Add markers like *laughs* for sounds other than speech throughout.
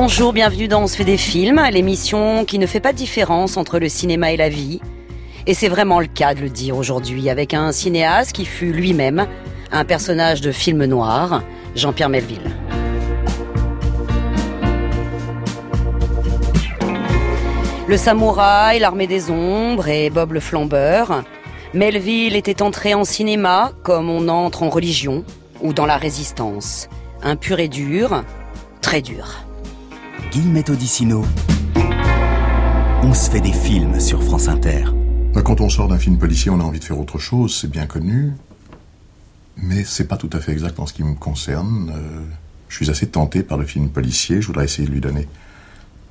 Bonjour, bienvenue dans On se fait des films, l'émission qui ne fait pas de différence entre le cinéma et la vie. Et c'est vraiment le cas de le dire aujourd'hui avec un cinéaste qui fut lui-même un personnage de film noir, Jean-Pierre Melville. Le samouraï, l'armée des ombres et Bob le flambeur. Melville était entré en cinéma comme on entre en religion ou dans la résistance. Un pur et dur, très dur. Guillemette Odissino. On se fait des films sur France Inter. Bah, quand on sort d'un film policier, on a envie de faire autre chose, c'est bien connu. Mais c'est pas tout à fait exact en ce qui me concerne. Euh, je suis assez tenté par le film policier, je voudrais essayer de lui donner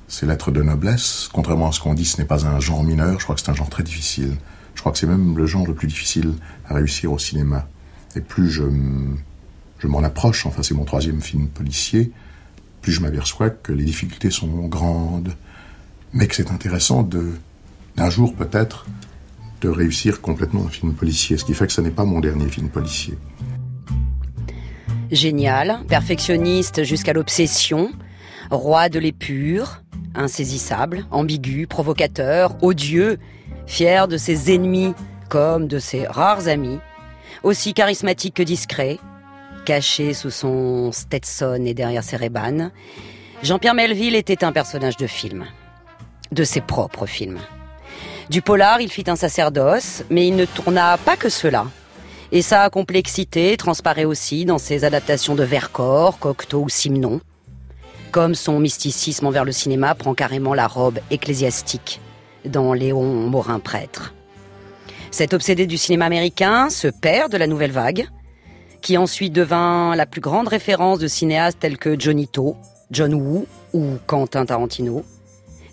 ses lettres de noblesse. Contrairement à ce qu'on dit, ce n'est pas un genre mineur, je crois que c'est un genre très difficile. Je crois que c'est même le genre le plus difficile à réussir au cinéma. Et plus je, je m'en approche, enfin c'est mon troisième film policier, je m'aperçois que les difficultés sont grandes, mais que c'est intéressant de, d'un jour peut-être, de réussir complètement un film policier, ce qui fait que ce n'est pas mon dernier film policier. Génial, perfectionniste jusqu'à l'obsession, roi de l'épure, insaisissable, ambigu, provocateur, odieux, fier de ses ennemis comme de ses rares amis, aussi charismatique que discret, caché sous son Stetson et derrière ses rébanes, Jean-Pierre Melville était un personnage de film, de ses propres films. Du polar, il fit un sacerdoce, mais il ne tourna pas que cela. Et sa complexité transparaît aussi dans ses adaptations de Vercors, Cocteau ou Simon. Comme son mysticisme envers le cinéma prend carrément la robe ecclésiastique dans Léon Morin prêtre. Cet obsédé du cinéma américain, ce père de la nouvelle vague, qui ensuite devint la plus grande référence de cinéastes tels que Johnny To, John Woo ou Quentin Tarantino,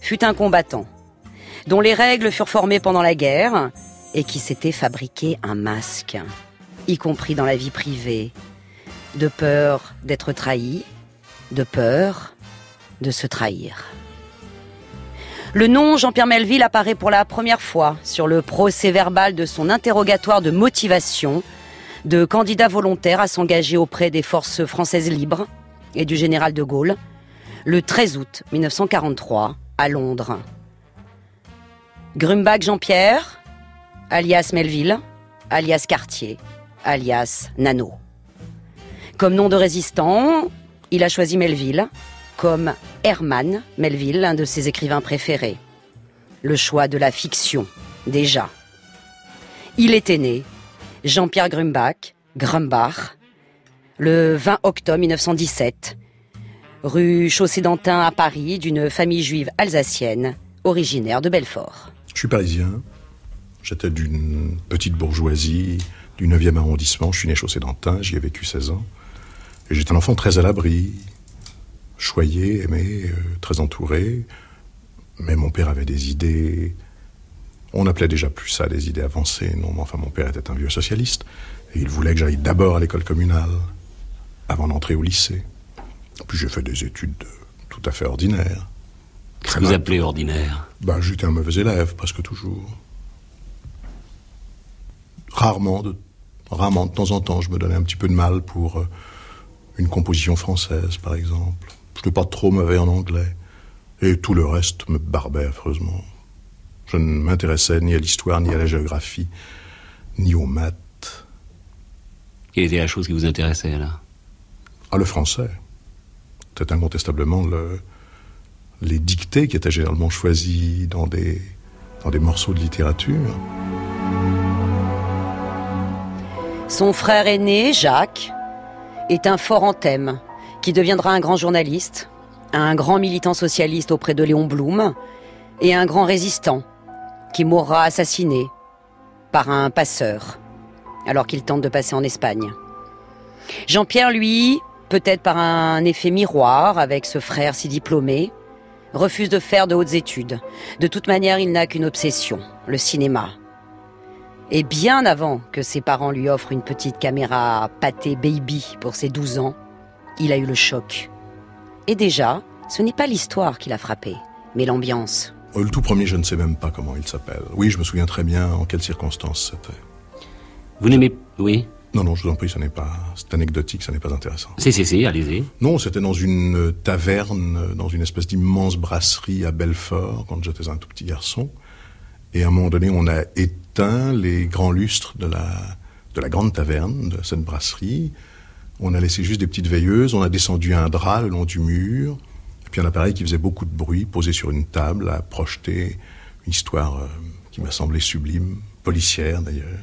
fut un combattant, dont les règles furent formées pendant la guerre et qui s'était fabriqué un masque, y compris dans la vie privée, de peur d'être trahi, de peur de se trahir. Le nom Jean-Pierre Melville apparaît pour la première fois sur le procès verbal de son interrogatoire de motivation de candidat volontaire à s'engager auprès des forces françaises libres et du général de Gaulle le 13 août 1943 à Londres. Grumbach Jean-Pierre, alias Melville, alias Cartier, alias Nano. Comme nom de résistant, il a choisi Melville, comme Herman Melville, l'un de ses écrivains préférés. Le choix de la fiction, déjà. Il était né Jean-Pierre Grumbach, Grumbach, le 20 octobre 1917, rue Chaussée d'Antin à Paris, d'une famille juive alsacienne, originaire de Belfort. Je suis parisien. J'étais d'une petite bourgeoisie du 9e arrondissement. Je suis né Chaussée d'Antin, j'y ai vécu 16 ans. Et j'étais un enfant très à l'abri, choyé, aimé, euh, très entouré. Mais mon père avait des idées on appelait déjà plus ça des idées avancées. Non, mais enfin, mon père était un vieux socialiste. Et il voulait que j'aille d'abord à l'école communale, avant d'entrer au lycée. Puis j'ai fait des études tout à fait ordinaires. Qu'est-ce que vous appelez ordinaire Ben, j'étais un mauvais élève, presque toujours. Rarement, de, rarement, de temps en temps, je me donnais un petit peu de mal pour euh, une composition française, par exemple. Je n'étais pas trop mauvais en anglais. Et tout le reste me barbait affreusement. Je ne m'intéressais ni à l'histoire, ni à la géographie, ni aux maths. Quelle était la chose qui vous intéressait là Ah, le français. C'était incontestablement le, les dictées qui étaient généralement choisies dans des, dans des morceaux de littérature. Son frère aîné, Jacques, est un fort en thème qui deviendra un grand journaliste, un grand militant socialiste auprès de Léon Blum et un grand résistant qui mourra assassiné par un passeur alors qu'il tente de passer en Espagne. Jean-Pierre, lui, peut-être par un effet miroir avec ce frère si diplômé, refuse de faire de hautes études. De toute manière, il n'a qu'une obsession, le cinéma. Et bien avant que ses parents lui offrent une petite caméra pâté baby pour ses 12 ans, il a eu le choc. Et déjà, ce n'est pas l'histoire qui l'a frappé, mais l'ambiance. Oh, le tout premier, je ne sais même pas comment il s'appelle. Oui, je me souviens très bien en quelles circonstances c'était. Vous n'aimez... Oui Non, non, je vous en prie, ce n'est pas, c'est anecdotique, ça n'est pas intéressant. Si, si, si, allez-y. Non, c'était dans une taverne, dans une espèce d'immense brasserie à Belfort, quand j'étais un tout petit garçon. Et à un moment donné, on a éteint les grands lustres de la, de la grande taverne, de cette brasserie. On a laissé juste des petites veilleuses, on a descendu un drap le long du mur, puis un appareil qui faisait beaucoup de bruit, posé sur une table, a projeté une histoire euh, qui m'a semblé sublime, policière d'ailleurs,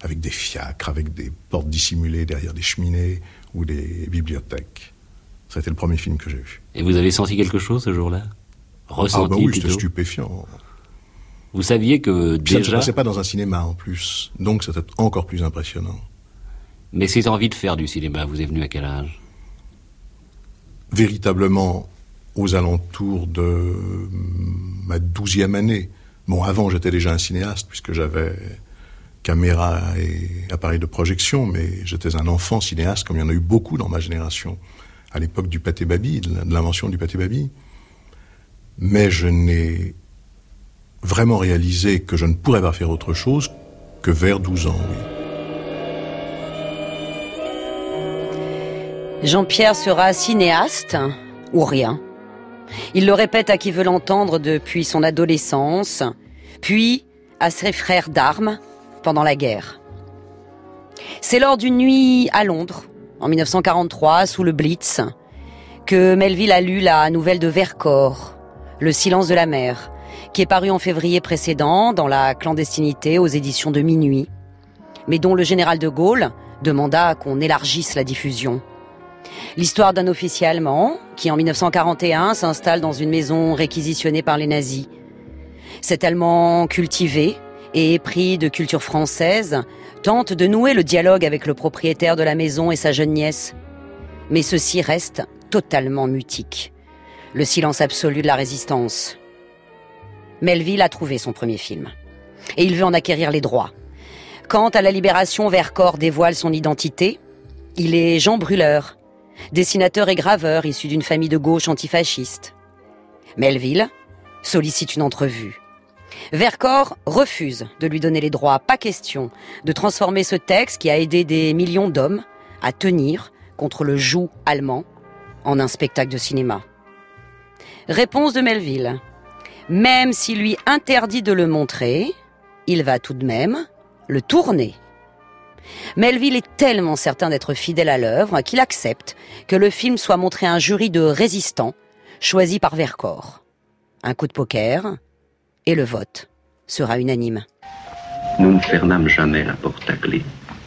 avec des fiacres, avec des portes dissimulées derrière des cheminées ou des bibliothèques. Ça a été le premier film que j'ai vu. Et vous avez senti quelque chose ce jour-là? Ressenti Ah bah oui, c'était stupéfiant. Vous saviez que Puis ça ne se déjà... passait pas dans un cinéma en plus, donc c'était encore plus impressionnant. Mais cette envie de faire du cinéma, vous est venu à quel âge? Véritablement aux alentours de ma douzième année. Bon, avant, j'étais déjà un cinéaste, puisque j'avais caméra et appareil de projection, mais j'étais un enfant cinéaste, comme il y en a eu beaucoup dans ma génération, à l'époque du pâté baby, de l'invention du pâté baby. Mais je n'ai vraiment réalisé que je ne pourrais pas faire autre chose que vers 12 ans, oui. Jean-Pierre sera cinéaste ou rien. Il le répète à qui veut l'entendre depuis son adolescence, puis à ses frères d'armes pendant la guerre. C'est lors d'une nuit à Londres, en 1943, sous le Blitz, que Melville a lu la nouvelle de Vercors, Le silence de la mer, qui est parue en février précédent dans la clandestinité aux éditions de Minuit, mais dont le général de Gaulle demanda qu'on élargisse la diffusion. L'histoire d'un officier allemand qui, en 1941, s'installe dans une maison réquisitionnée par les nazis. Cet Allemand cultivé et épris de culture française tente de nouer le dialogue avec le propriétaire de la maison et sa jeune nièce. Mais ceci reste totalement mutique. Le silence absolu de la résistance. Melville a trouvé son premier film. Et il veut en acquérir les droits. Quant à la libération, Vercors dévoile son identité. Il est Jean Brûleur, dessinateur et graveur issu d'une famille de gauche antifasciste. Melville sollicite une entrevue. Vercors refuse de lui donner les droits, pas question de transformer ce texte qui a aidé des millions d'hommes à tenir contre le joug allemand en un spectacle de cinéma. Réponse de Melville. Même s'il lui interdit de le montrer, il va tout de même le tourner. Melville est tellement certain d'être fidèle à l'œuvre qu'il accepte que le film soit montré à un jury de résistants choisi par Vercors. Un coup de poker et le vote sera unanime. Nous ne fermâmes jamais la porte à clé.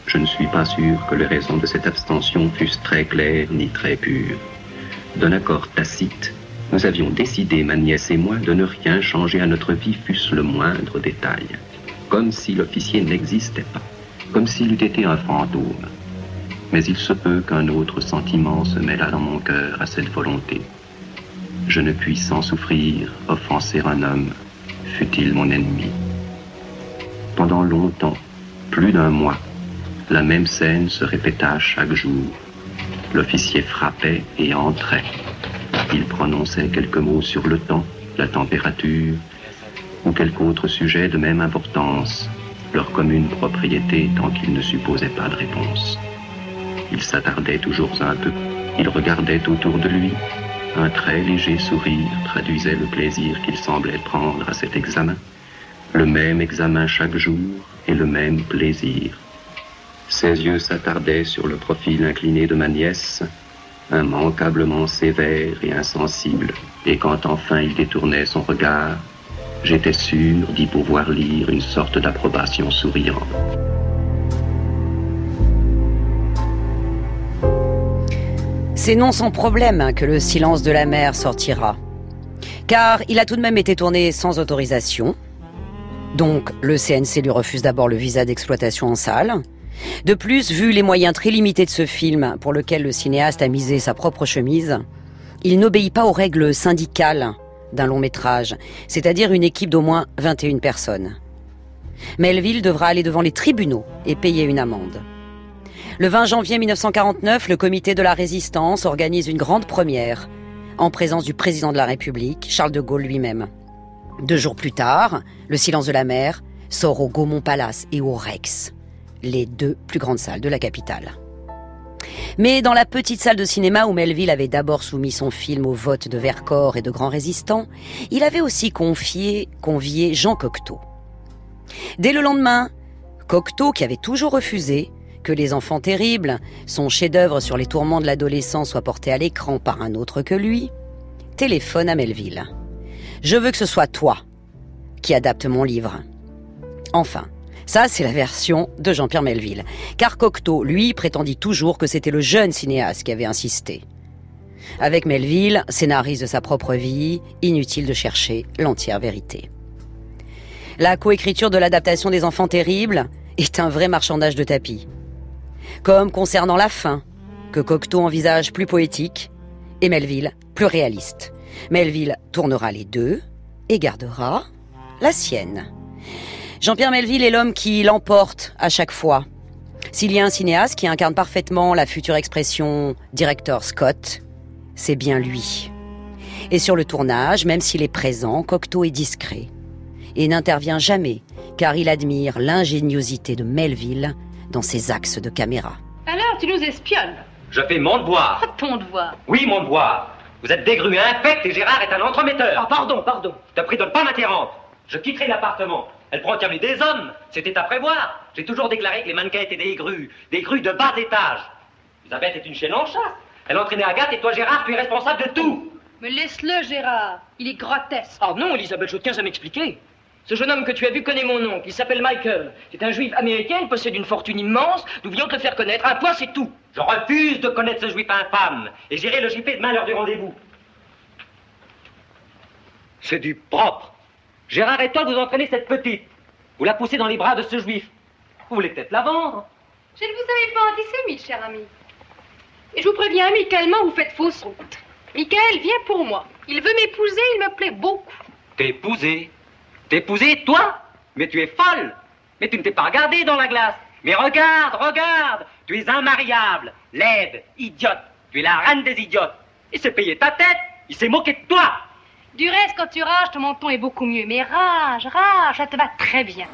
Je ne suis pas sûr que les raisons de cette abstention fussent très claires ni très pures. D'un accord tacite, nous avions décidé, ma nièce et moi, de ne rien changer à notre vie, fût-ce le moindre détail. Comme si l'officier n'existait pas, comme s'il eût été un fantôme. Mais il se peut qu'un autre sentiment se mêlât dans mon cœur à cette volonté. Je ne puis sans souffrir offenser un homme, fût-il mon ennemi. Pendant longtemps, plus d'un mois, la même scène se répéta chaque jour. L'officier frappait et entrait. Il prononçait quelques mots sur le temps, la température, ou quelque autre sujet de même importance, leur commune propriété tant qu'il ne supposait pas de réponse. Il s'attardait toujours un peu, il regardait autour de lui. Un très léger sourire traduisait le plaisir qu'il semblait prendre à cet examen. Le même examen chaque jour et le même plaisir. Ses yeux s'attardaient sur le profil incliné de ma nièce, immanquablement sévère et insensible, et quand enfin il détournait son regard, j'étais sûr d'y pouvoir lire une sorte d'approbation souriante. C'est non sans problème que le silence de la mer sortira. Car il a tout de même été tourné sans autorisation. Donc le CNC lui refuse d'abord le visa d'exploitation en salle. De plus, vu les moyens très limités de ce film, pour lequel le cinéaste a misé sa propre chemise, il n'obéit pas aux règles syndicales d'un long métrage, c'est-à-dire une équipe d'au moins 21 personnes. Melville devra aller devant les tribunaux et payer une amende. Le 20 janvier 1949, le comité de la résistance organise une grande première, en présence du président de la République, Charles de Gaulle lui-même. Deux jours plus tard, Le silence de la mer sort au Gaumont Palace et au Rex. les deux plus grandes salles de la capitale. Mais dans la petite salle de cinéma où Melville avait d'abord soumis son film au vote de Vercors et de grands résistants, il avait aussi confié, convié Jean Cocteau. Dès le lendemain, Cocteau, qui avait toujours refusé que Les Enfants Terribles, son chef-d'œuvre sur les tourments de l'adolescent, soit porté à l'écran par un autre que lui, téléphone à Melville. Je veux que ce soit toi qui adapte mon livre. Enfin, ça, c'est la version de Jean-Pierre Melville. Car Cocteau, lui, prétendit toujours que c'était le jeune cinéaste qui avait insisté. Avec Melville, scénariste de sa propre vie, inutile de chercher l'entière vérité. La coécriture de l'adaptation des Enfants Terribles est un vrai marchandage de tapis. Comme concernant la fin, que Cocteau envisage plus poétique et Melville plus réaliste. Melville tournera les deux et gardera la sienne. Jean-Pierre Melville est l'homme qui l'emporte à chaque fois. S'il y a un cinéaste qui incarne parfaitement la future expression directeur Scott, c'est bien lui. Et sur le tournage, même s'il est présent, Cocteau est discret et n'intervient jamais car il admire l'ingéniosité de Melville dans ses axes de caméra. Alors, tu nous espionnes Je fais mon devoir. Ah, ton devoir. Oui, mon devoir. Vous êtes des grues infectes et Gérard est un entremetteur. Ah, pardon, pardon. Je te prie de ne pas m'interrompre. Je quitterai l'appartement. Elle prend terminer des hommes. C'était à prévoir. J'ai toujours déclaré que les mannequins étaient des grues. Des grues de bas étage. Elisabeth est une chaîne en chasse. Elle entraînait Agathe et toi, Gérard, tu es responsable de tout. Mais laisse-le, Gérard. Il est grotesque. Oh non, Elisabeth, je tiens à m'expliquer. Ce jeune homme que tu as vu connaît mon nom. Il s'appelle Michael. C'est un juif américain, il possède une fortune immense. Nous voulions te le faire connaître. Un point, c'est tout. Je refuse de connaître ce juif infâme. Et j'irai le gifler demain à l'heure du rendez-vous. C'est du propre. Gérard et toi, vous entraînez cette petite. Vous la poussez dans les bras de ce juif. Vous voulez peut-être la vendre. Je ne vous avais pas antisémite, cher ami. Et je vous préviens amicalement, vous faites fausse route. Michael, viens pour moi. Il veut m'épouser, il me plaît beaucoup. T'épouser T'épouser, toi Mais tu es folle Mais tu ne t'es pas regardée dans la glace Mais regarde, regarde Tu es immariable, laide, idiote. Tu es la reine des idiotes. Il s'est payé ta tête, il s'est moqué de toi. Du reste, quand tu rages, ton menton est beaucoup mieux. Mais rage, rage, ça te va très bien.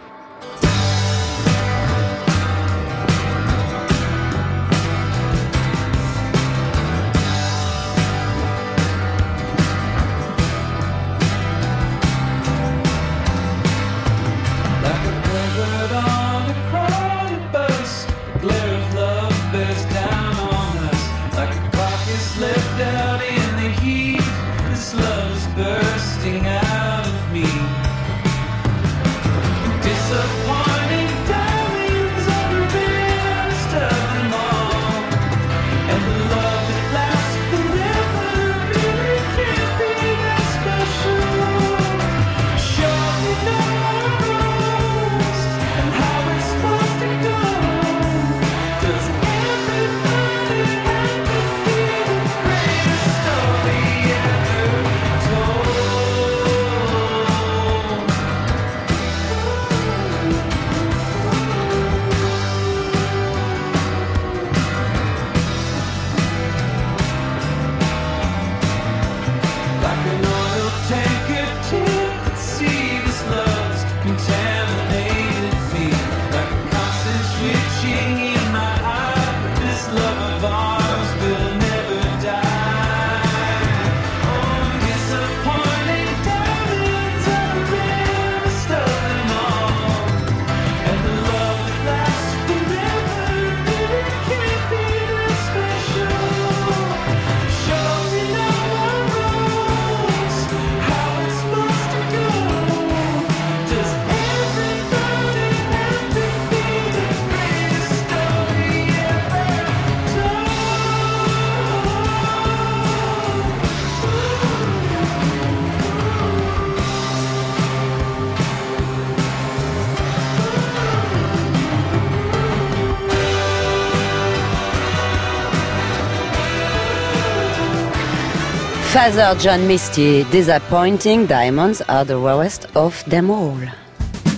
Father John Misty, Disappointing Diamonds are the rarest of them all.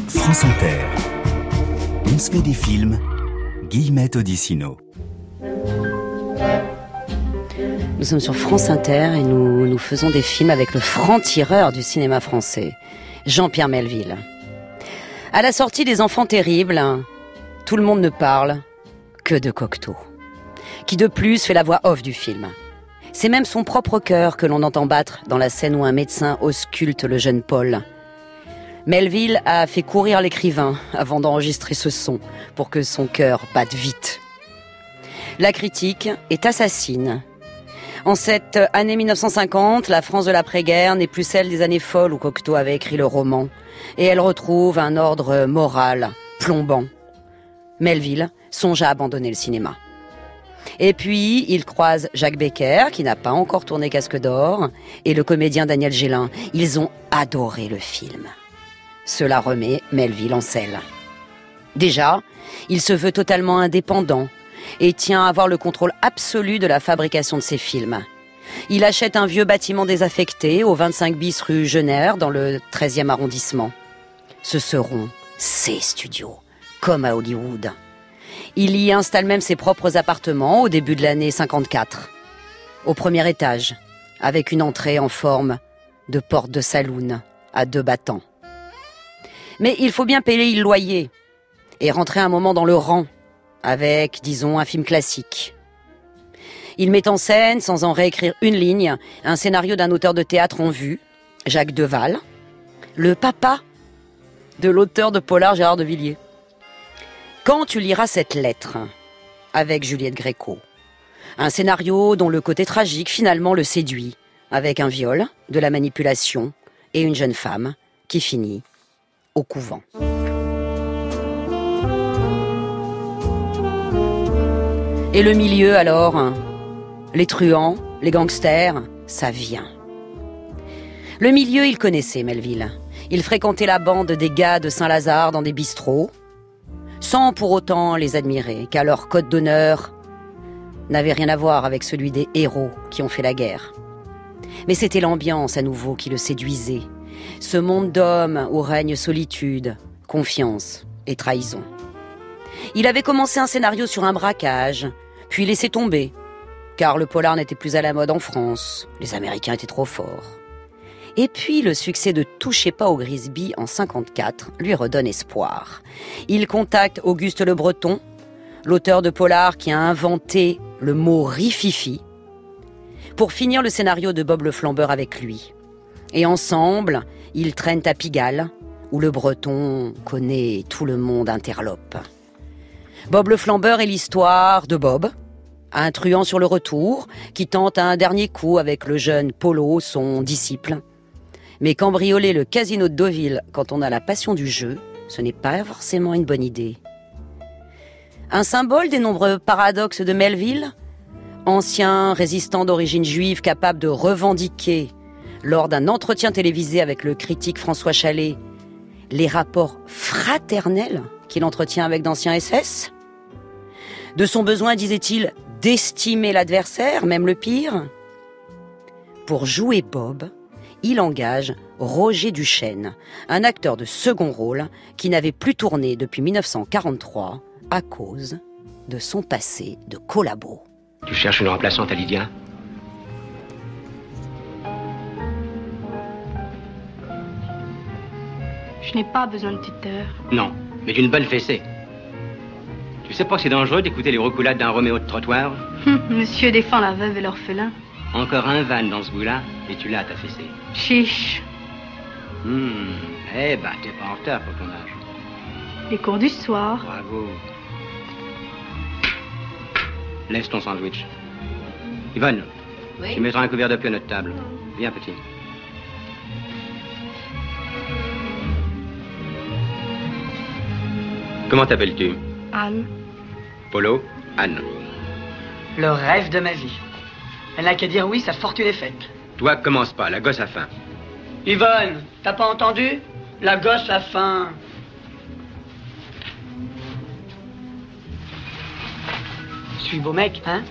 France Inter. On se fait des films. Guillemette Odissino. Nous sommes sur France Inter et nous, nous faisons des films avec le franc-tireur du cinéma français, Jean-Pierre Melville. À la sortie des Enfants Terribles, tout le monde ne parle que de Cocteau, qui de plus fait la voix off du film. C'est même son propre cœur que l'on entend battre dans la scène où un médecin ausculte le jeune Paul. Melville a fait courir l'écrivain avant d'enregistrer ce son pour que son cœur batte vite. La critique est assassine. En cette année 1950, la France de l'après-guerre n'est plus celle des années folles où Cocteau avait écrit le roman, et elle retrouve un ordre moral plombant. Melville songe à abandonner le cinéma. Et puis, il croise Jacques Becker, qui n'a pas encore tourné Casque d'Or, et le comédien Daniel Gélin. Ils ont adoré le film. Cela remet Melville en selle. Déjà, il se veut totalement indépendant et tient à avoir le contrôle absolu de la fabrication de ses films. Il achète un vieux bâtiment désaffecté au 25 bis rue Jenner dans le 13e arrondissement. Ce seront ses studios, comme à Hollywood. Il y installe même ses propres appartements au début de l'année 54. Au premier étage, avec une entrée en forme de porte de saloon à deux battants. Mais il faut bien payer le loyer et rentrer un moment dans le rang avec, disons, un film classique. Il met en scène, sans en réécrire une ligne, un scénario d'un auteur de théâtre en vue, Jacques Deval, le papa de l'auteur de polar Gérard de Villiers. Quand tu liras cette lettre avec Juliette Gréco, un scénario dont le côté tragique finalement le séduit, avec un viol, de la manipulation et une jeune femme qui finit au couvent. Et le milieu alors Les truands, les gangsters, ça vient. Le milieu, il connaissait Melville. Il fréquentait la bande des gars de Saint-Lazare dans des bistrots, sans pour autant les admirer, car leur code d'honneur n'avait rien à voir avec celui des héros qui ont fait la guerre. Mais c'était l'ambiance à nouveau qui le séduisait, ce monde d'hommes où règne solitude, confiance et trahison. Il avait commencé un scénario sur un braquage, puis laissé tomber, car le polar n'était plus à la mode en France, les Américains étaient trop forts. Et puis le succès de Touchez pas au Grisby en 54 lui redonne espoir. Il contacte Auguste Le Breton, l'auteur de polar qui a inventé le mot rififi, pour finir le scénario de Bob le Flambeur avec lui. Et ensemble, ils traînent à Pigalle, où le breton connaît tout le monde interlope. Bob le flambeur est l'histoire de Bob, un truand sur le retour, qui tente un dernier coup avec le jeune Polo, son disciple. Mais cambrioler le casino de Deauville quand on a la passion du jeu, ce n'est pas forcément une bonne idée. Un symbole des nombreux paradoxes de Melville? Ancien résistant d'origine juive capable de revendiquer lors d'un entretien télévisé avec le critique François Chalet les rapports fraternels qu'il entretient avec d'anciens SS De son besoin, disait-il, d'estimer l'adversaire, même le pire? Pour jouer Bob, il engage Roger Duchesne, un acteur de second rôle qui n'avait plus tourné depuis 1943 à cause de son passé de collabo. Tu cherches une remplaçante à Lydia? Je n'ai pas besoin de tuteur. Non, mais d'une bonne fessée. Tu sais pas que c'est dangereux d'écouter les reculades d'un Roméo de trottoir? *laughs* Monsieur défend la veuve et l'orphelin. Encore un van dans ce bout-là, et tu l'as ta fessée. Chiche. Hmm, eh ben, t'es pas en retard pour ton âge. Les cours du soir. Bravo. Laisse ton sandwich. Yvonne, tu mettras un couvert de pluie à notre table. Viens, petit. Comment t'appelles-tu? Anne. Polo? Anne. Le rêve de ma vie. Elle n'a qu'à dire oui, sa fortune est faite. Toi, commence pas, la gosse a faim. Yvonne, t'as pas entendu? La gosse a faim. Je suis beau mec, hein?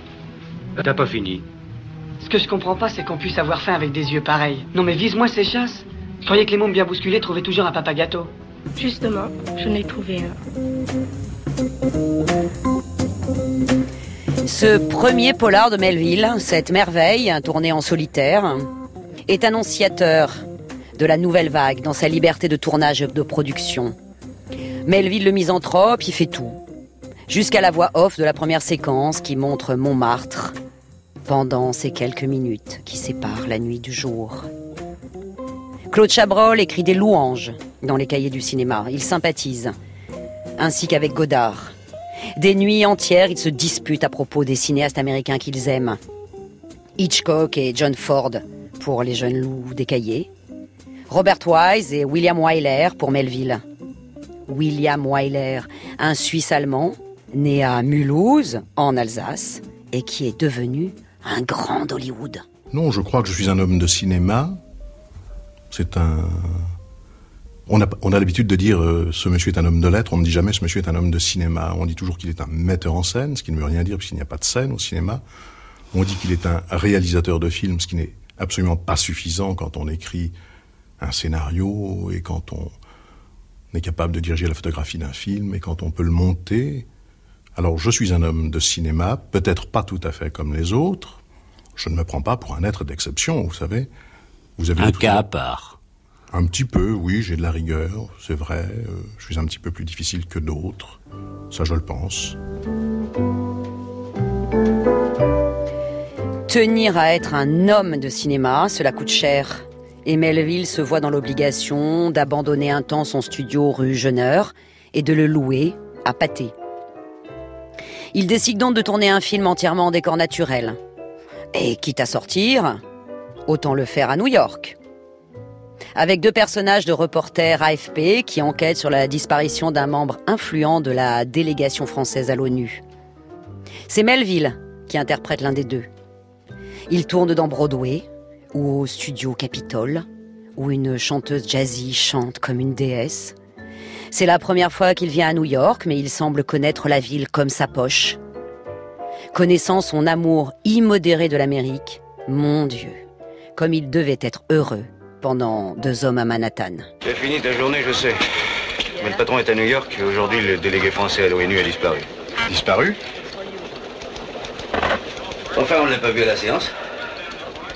T'as pas fini. Ce que je comprends pas, c'est qu'on puisse avoir faim avec des yeux pareils. Non mais vise-moi ces chasses. Je croyais que les mômes bien bousculés trouvaient toujours un papa gâteau. Justement, je n'ai trouvé un. Ce premier polar de Melville, cette merveille, tournée en solitaire, est annonciateur de la nouvelle vague dans sa liberté de tournage et de production. Melville le misanthrope, il fait tout. Jusqu'à la voix off de la première séquence qui montre Montmartre pendant ces quelques minutes qui séparent la nuit du jour. Claude Chabrol écrit des louanges dans les cahiers du cinéma. Il sympathise, ainsi qu'avec Godard. Des nuits entières, ils se disputent à propos des cinéastes américains qu'ils aiment. Hitchcock et John Ford pour les jeunes loups cahiers. Robert Wise et William Wyler pour Melville. William Wyler, un Suisse allemand, né à Mulhouse, en Alsace, et qui est devenu un grand d'Hollywood. Non, je crois que je suis un homme de cinéma. C'est un. On a, on a l'habitude de dire euh, ce monsieur est un homme de lettres, on ne dit jamais ce monsieur est un homme de cinéma. On dit toujours qu'il est un metteur en scène, ce qui ne veut rien dire puisqu'il n'y a pas de scène au cinéma. On dit qu'il est un réalisateur de films, ce qui n'est absolument pas suffisant quand on écrit un scénario et quand on est capable de diriger la photographie d'un film et quand on peut le monter. Alors je suis un homme de cinéma, peut-être pas tout à fait comme les autres. Je ne me prends pas pour un être d'exception, vous savez. Vous avez un cas à part. Un petit peu, oui, j'ai de la rigueur, c'est vrai. Euh, je suis un petit peu plus difficile que d'autres. Ça, je le pense. Tenir à être un homme de cinéma, cela coûte cher. Et Melville se voit dans l'obligation d'abandonner un temps son studio rue Jeuneur et de le louer à pâté. Il décide donc de tourner un film entièrement en décor naturel. Et quitte à sortir, autant le faire à New York. Avec deux personnages de reporters AFP qui enquêtent sur la disparition d'un membre influent de la délégation française à l'ONU. C'est Melville qui interprète l'un des deux. Il tourne dans Broadway ou au studio Capitol, où une chanteuse jazzy chante comme une déesse. C'est la première fois qu'il vient à New York, mais il semble connaître la ville comme sa poche. Connaissant son amour immodéré de l'Amérique, mon Dieu, comme il devait être heureux pendant deux hommes à Manhattan. C'est fini ta journée, je sais. Mais le patron est à New York et aujourd'hui le délégué français à l'ONU a disparu. Disparu Enfin, on ne l'a pas vu à la séance.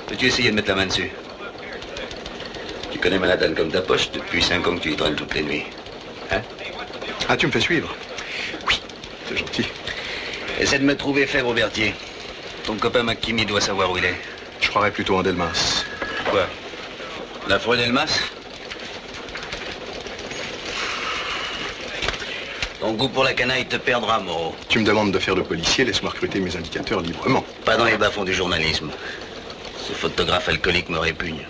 Peux-tu essayer de mettre la main dessus Tu connais Manhattan comme ta poche depuis cinq ans que tu y traînes toutes les nuits. Hein Ah, tu me fais suivre Oui, c'est gentil. Essaie de me trouver Fèvre Berthier. Ton copain McKimmy doit savoir où il est. Je croirais plutôt en Delmas. Quoi? La forêt Delmas Ton goût pour la canaille te perdra, Moreau. Tu me demandes de faire le policier, laisse-moi recruter mes indicateurs librement. Pas dans les bas-fonds du journalisme. Ce photographe alcoolique me répugne.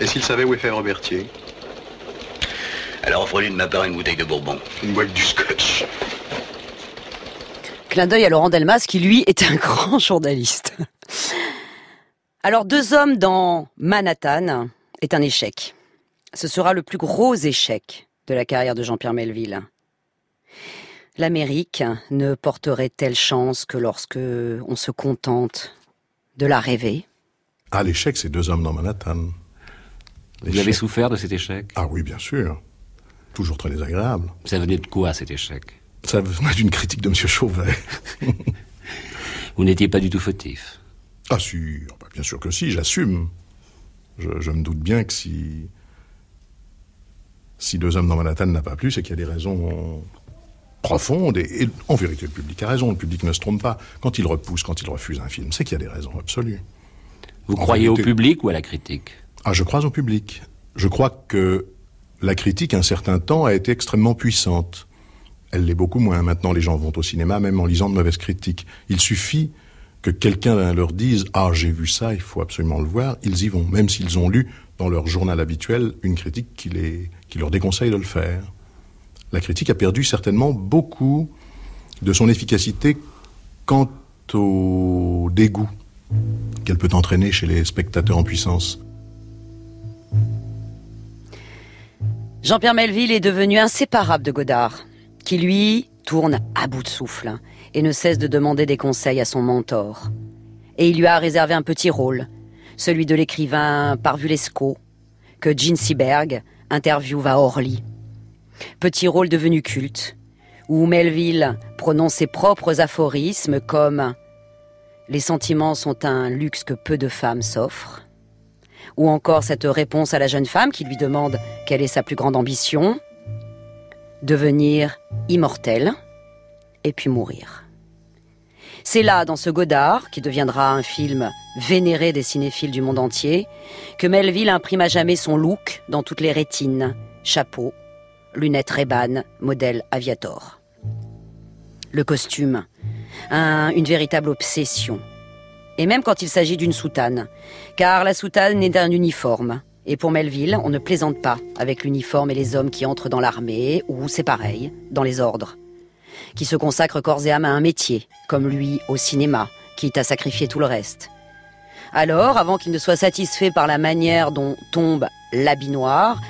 Et s'il savait où est Fèvre Berthier Alors offre-lui de ma part une bouteille de bourbon. Une boîte du scotch. Clin d'œil à Laurent Delmas, qui lui est un *laughs* grand journaliste. Alors, deux hommes dans Manhattan est un échec. Ce sera le plus gros échec de la carrière de Jean-Pierre Melville. L'Amérique ne porterait telle chance que lorsque on se contente de la rêver. Ah, l'échec, c'est deux hommes dans Manhattan. Vous avez souffert de cet échec? Ah oui, bien sûr. Toujours très désagréable. Ça venait de quoi cet échec? Ça venait d'une critique de M. Chauvet. *laughs* Vous n'étiez pas du tout fautif? Ah si, ah bah, bien sûr que si, j'assume. Je, je, me doute bien que si si deux hommes dans Manhattan n'a pas plu, c'est qu'il y a des raisons profondes. Et, et, en vérité, le public a raison. Le public ne se trompe pas. Quand il repousse, quand il refuse un film, c'est qu'il y a des raisons absolues. Vous en croyez vérité, au public ou à la critique? Ah, je crois au public. Je crois que la critique, un certain temps, a été extrêmement puissante. Elle l'est beaucoup moins. Maintenant, les gens vont au cinéma, même en lisant de mauvaises critiques. Il suffit que quelqu'un leur dise Ah, j'ai vu ça, il faut absolument le voir, ils y vont, même s'ils ont lu dans leur journal habituel une critique qui, leur déconseille de le faire. La critique a perdu certainement beaucoup de son efficacité quant au dégoût qu'elle peut entraîner chez les spectateurs en puissance. Jean-Pierre Melville est devenu inséparable de Godard, qui lui tourne à bout de souffle et ne cesse de demander des conseils à son mentor. Et il lui a réservé un petit rôle, celui de l'écrivain Parvulesco, que Gene Seberg interviewe à Orly. Petit rôle devenu culte, où Melville prononce ses propres aphorismes comme Les sentiments sont un luxe que peu de femmes s'offrent, ou encore cette réponse à la jeune femme qui lui demande quelle est sa plus grande ambition, devenir immortelle et puis mourir. C'est là, dans ce Godard, qui deviendra un film vénéré des cinéphiles du monde entier, que Melville imprime à jamais son look dans toutes les rétines, chapeau, lunettes Ray-Ban, modèle Aviator. Le costume, une véritable obsession. Et même quand il s'agit d'une soutane, car la soutane est un uniforme. Et pour Melville, on ne plaisante pas avec l'uniforme et les hommes qui entrent dans l'armée, ou c'est pareil, dans les ordres qui se consacre corps et âme à un métier, comme lui au cinéma, quitte à sacrifier tout le reste. Alors, avant qu'il ne soit satisfait par la manière dont tombe l'habit noir,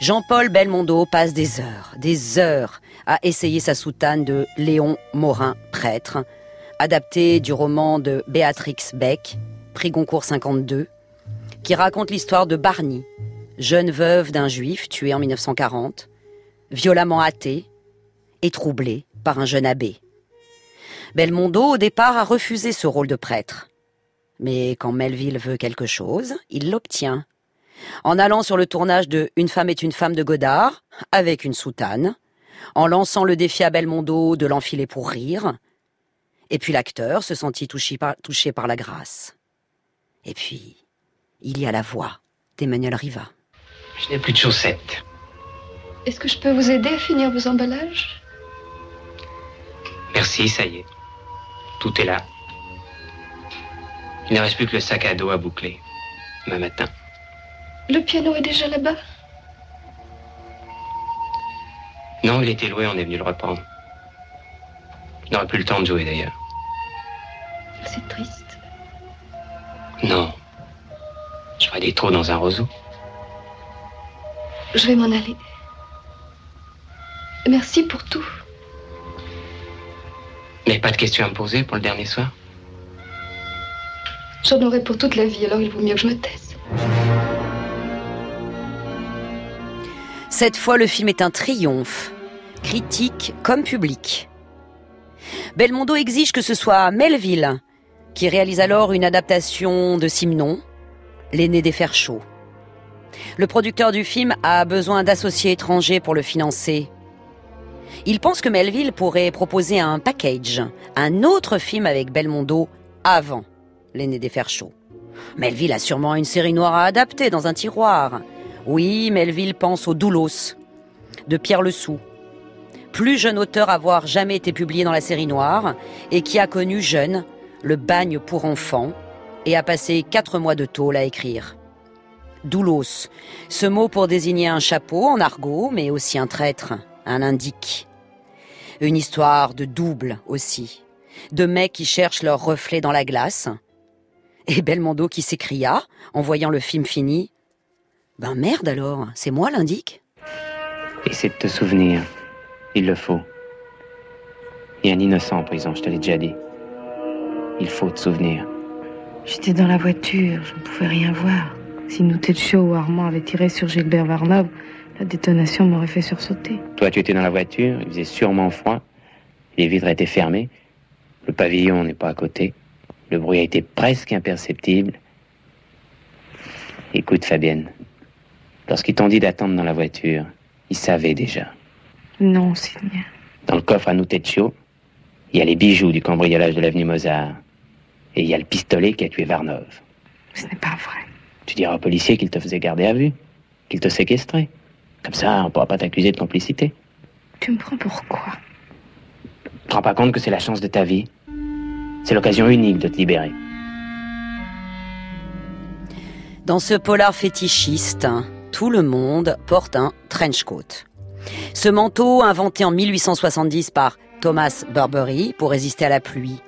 Jean-Paul Belmondo passe des heures, des heures à essayer sa soutane de Léon Morin, prêtre, adapté du roman de Béatrix Beck, prix Goncourt 52, qui raconte l'histoire de Barney, jeune veuve d'un juif tué en 1940, violemment athée et troublée par un jeune abbé. Belmondo, au départ, a refusé ce rôle de prêtre. Mais quand Melville veut quelque chose, il l'obtient. En allant sur le tournage de Une femme est une femme de Godard, avec une soutane, en lançant le défi à Belmondo de l'enfiler pour rire, et puis l'acteur se sentit touché par, touché par la grâce. Et puis, il y a la voix d'Emmanuel Riva. Je n'ai plus de chaussettes. Est-ce que je peux vous aider à finir vos emballages? Merci, ça y est. Tout est là. Il ne reste plus que le sac à dos à boucler. Demain matin. Le piano est déjà là-bas? Non, il était loué, on est venu le reprendre. Il n'aurait plus le temps de jouer d'ailleurs. C'est triste. Non. Je ferai des trous dans un roseau. Je vais m'en aller. Merci pour tout. Mais pas de questions à me poser pour le dernier soir J'en aurai pour toute la vie, alors il vaut mieux que je me taise. Cette fois, le film est un triomphe, critique comme public. Belmondo exige que ce soit Melville qui réalise alors une adaptation de Simon, l'aîné des fers chauds. Le producteur du film a besoin d'associés étrangers pour le financer. Il pense que Melville pourrait proposer un package, un autre film avec Belmondo avant l'aîné des fers chauds. Melville a sûrement une série noire à adapter dans un tiroir. Oui, Melville pense au Doulos de Pierre Sou, plus jeune auteur à avoir jamais été publié dans la série noire et qui a connu jeune le bagne pour enfants et a passé quatre mois de tôle à écrire. Doulos, ce mot pour désigner un chapeau en argot, mais aussi un traître, un indique. Une histoire de double aussi, de mecs qui cherchent leur reflet dans la glace. Et Belmondo qui s'écria, en voyant le film fini, Ben merde alors, c'est moi l'indique Essaie de te souvenir, il le faut. Il y a un innocent en prison, je te l'ai déjà dit. Il faut te souvenir. J'étais dans la voiture, je ne pouvais rien voir. Si nous Show ou Armand avaient tiré sur Gilbert Varnov, la détonation m'aurait fait sursauter. Toi, tu étais dans la voiture, il faisait sûrement froid. Les vitres étaient fermées. Le pavillon n'est pas à côté. Le bruit a été presque imperceptible. Écoute, Fabienne, lorsqu'ils t'ont dit d'attendre dans la voiture, ils savaient déjà. Non, Sylvia. Dans le coffre à Nutetcho, il y a les bijoux du cambriolage de l'avenue Mozart. Et il y a le pistolet qui a tué Varnov. Ce n'est pas vrai. Tu diras au policier qu'il te faisait garder à vue, qu'il te séquestrait. Comme ça, on ne pourra pas t'accuser de complicité. Tu me prends pour quoi? Tu te rends pas compte que c'est la chance de ta vie? C'est l'occasion unique de te libérer. Dans ce polar fétichiste, tout le monde porte un trench coat. Ce manteau, inventé en 1870 par Thomas Burberry pour résister à la pluie,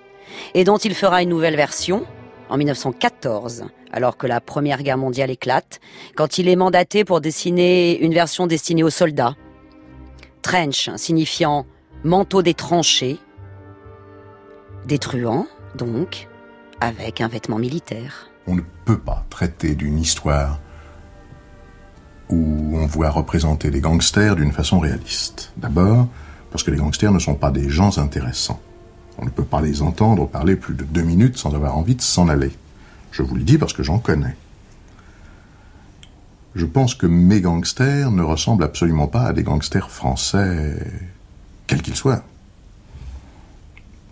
et dont il fera une nouvelle version en 1914, alors que la Première Guerre mondiale éclate, quand il est mandaté pour dessiner une version destinée aux soldats. Trench signifiant manteau des tranchées, détruant donc avec un vêtement militaire. On ne peut pas traiter d'une histoire où on voit représenter les gangsters d'une façon réaliste. D'abord, parce que les gangsters ne sont pas des gens intéressants. On ne peut pas les entendre parler plus de deux minutes sans avoir envie de s'en aller. Je vous le dis parce que j'en connais. Je pense que mes gangsters ne ressemblent absolument pas à des gangsters français, quels qu'ils soient.